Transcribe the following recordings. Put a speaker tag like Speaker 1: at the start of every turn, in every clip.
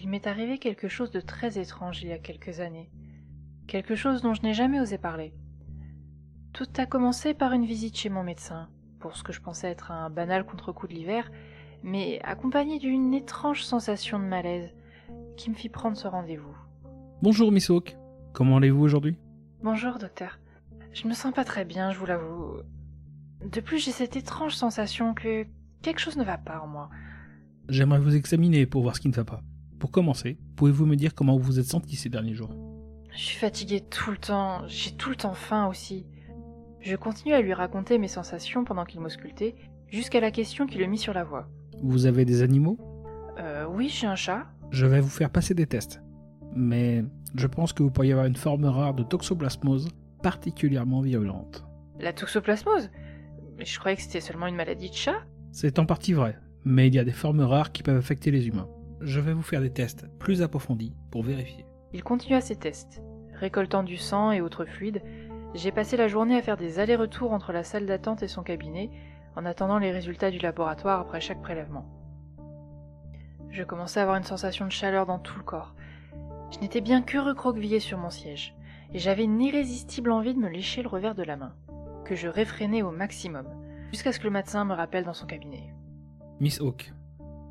Speaker 1: Il m'est arrivé quelque chose de très étrange il y a quelques années. Quelque chose dont je n'ai jamais osé parler. Tout a commencé par une visite chez mon médecin, pour ce que je pensais être un banal contre-coup de l'hiver, mais accompagné d'une étrange sensation de malaise qui me fit prendre ce rendez-vous.
Speaker 2: Bonjour Miss Hawk, comment allez-vous aujourd'hui?
Speaker 1: Bonjour docteur. Je me sens pas très bien, je vous l'avoue. De plus, j'ai cette étrange sensation que quelque chose ne va pas en moi.
Speaker 2: J'aimerais vous examiner pour voir ce qui ne va pas. Pour commencer, pouvez-vous me dire comment vous vous êtes senti ces derniers jours?
Speaker 1: Je suis fatiguée tout le temps, j'ai tout le temps faim aussi. Je continue à lui raconter mes sensations pendant qu'il m'auscultait, jusqu'à la question qui le mit sur la voie.
Speaker 2: Vous avez des animaux?
Speaker 1: Euh, oui, j'ai un chat.
Speaker 2: Je vais vous faire passer des tests. Mais je pense que vous pourriez avoir une forme rare de toxoplasmose particulièrement violente.
Speaker 1: La toxoplasmose? Mais je croyais que c'était seulement une maladie de chat.
Speaker 2: C'est en partie vrai, mais il y a des formes rares qui peuvent affecter les humains. Je vais vous faire des tests plus approfondis pour vérifier.
Speaker 1: Il continua ses tests. Récoltant du sang et autres fluides, j'ai passé la journée à faire des allers-retours entre la salle d'attente et son cabinet, en attendant les résultats du laboratoire après chaque prélèvement. Je commençais à avoir une sensation de chaleur dans tout le corps. Je n'étais bien que recroquevillé sur mon siège, et j'avais une irrésistible envie de me lécher le revers de la main, que je réfrénais au maximum, jusqu'à ce que le médecin me rappelle dans son cabinet.
Speaker 2: Miss Hawk,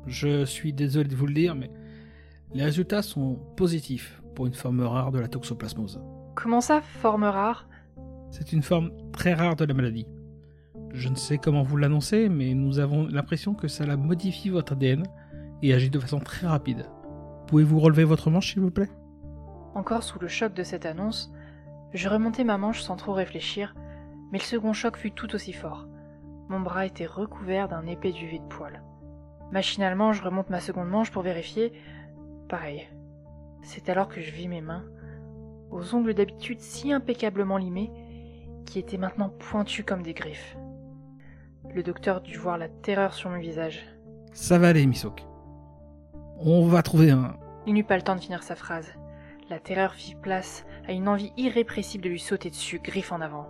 Speaker 2: je suis désolé de vous le dire, mais les résultats sont positifs pour une forme rare de la toxoplasmose.
Speaker 1: Comment ça, forme rare?
Speaker 2: C'est une forme très rare de la maladie. Je ne sais comment vous l'annoncer, mais nous avons l'impression que ça la modifie votre ADN et agit de façon très rapide. Pouvez-vous relever votre manche, s'il vous plaît?
Speaker 1: Encore sous le choc de cette annonce, je remontai ma manche sans trop réfléchir, mais le second choc fut tout aussi fort. Mon bras était recouvert d'un épais duvet de poils. Machinalement, je remonte ma seconde manche pour vérifier. Pareil. C'est alors que je vis mes mains, aux ongles d'habitude si impeccablement limés, qui étaient maintenant pointus comme des griffes. Le docteur dut voir la terreur sur mon visage.
Speaker 2: Ça va aller, Miss Hawk. On va trouver un...
Speaker 1: Il n'eut pas le temps de finir sa phrase. La terreur fit place à une envie irrépressible de lui sauter dessus, griffe en avant.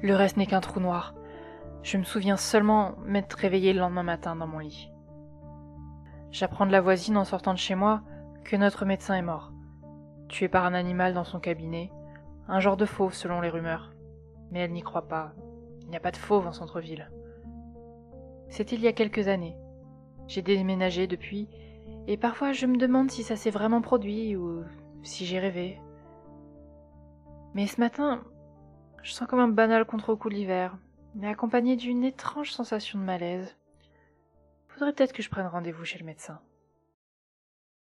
Speaker 1: Le reste n'est qu'un trou noir. Je me souviens seulement m'être réveillé le lendemain matin dans mon lit. J'apprends de la voisine en sortant de chez moi que notre médecin est mort, tué par un animal dans son cabinet, un genre de fauve selon les rumeurs. Mais elle n'y croit pas. Il n'y a pas de fauve en centre-ville. C'était il y a quelques années. J'ai déménagé depuis, et parfois je me demande si ça s'est vraiment produit ou si j'ai rêvé. Mais ce matin, je sens comme un banal contre-coup de l'hiver, mais accompagné d'une étrange sensation de malaise. Faudrait peut-être que je prenne rendez-vous chez le médecin.